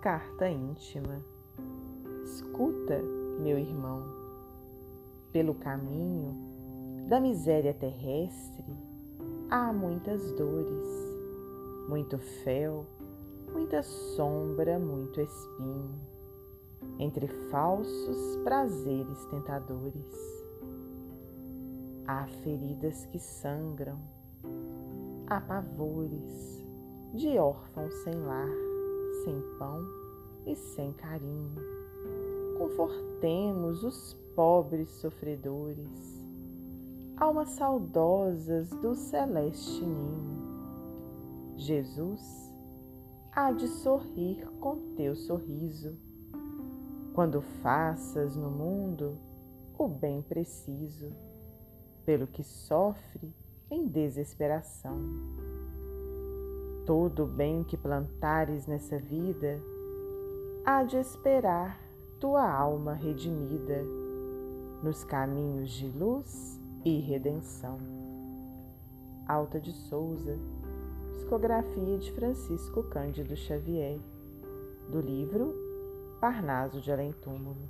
Carta íntima. Escuta, meu irmão, pelo caminho da miséria terrestre há muitas dores, muito fel, muita sombra, muito espinho, entre falsos prazeres tentadores. Há feridas que sangram, há pavores de órfãos sem lar, sem pão e sem carinho. Confortemos os pobres sofredores, almas saudosas do celeste ninho. Jesus há de sorrir com teu sorriso, quando faças no mundo o bem preciso, pelo que sofre em desesperação Todo o bem que plantares nessa vida há de esperar tua alma redimida nos caminhos de luz e redenção. Alta de Souza, psicografia de Francisco Cândido Xavier, do livro Parnaso de Além Túmulo.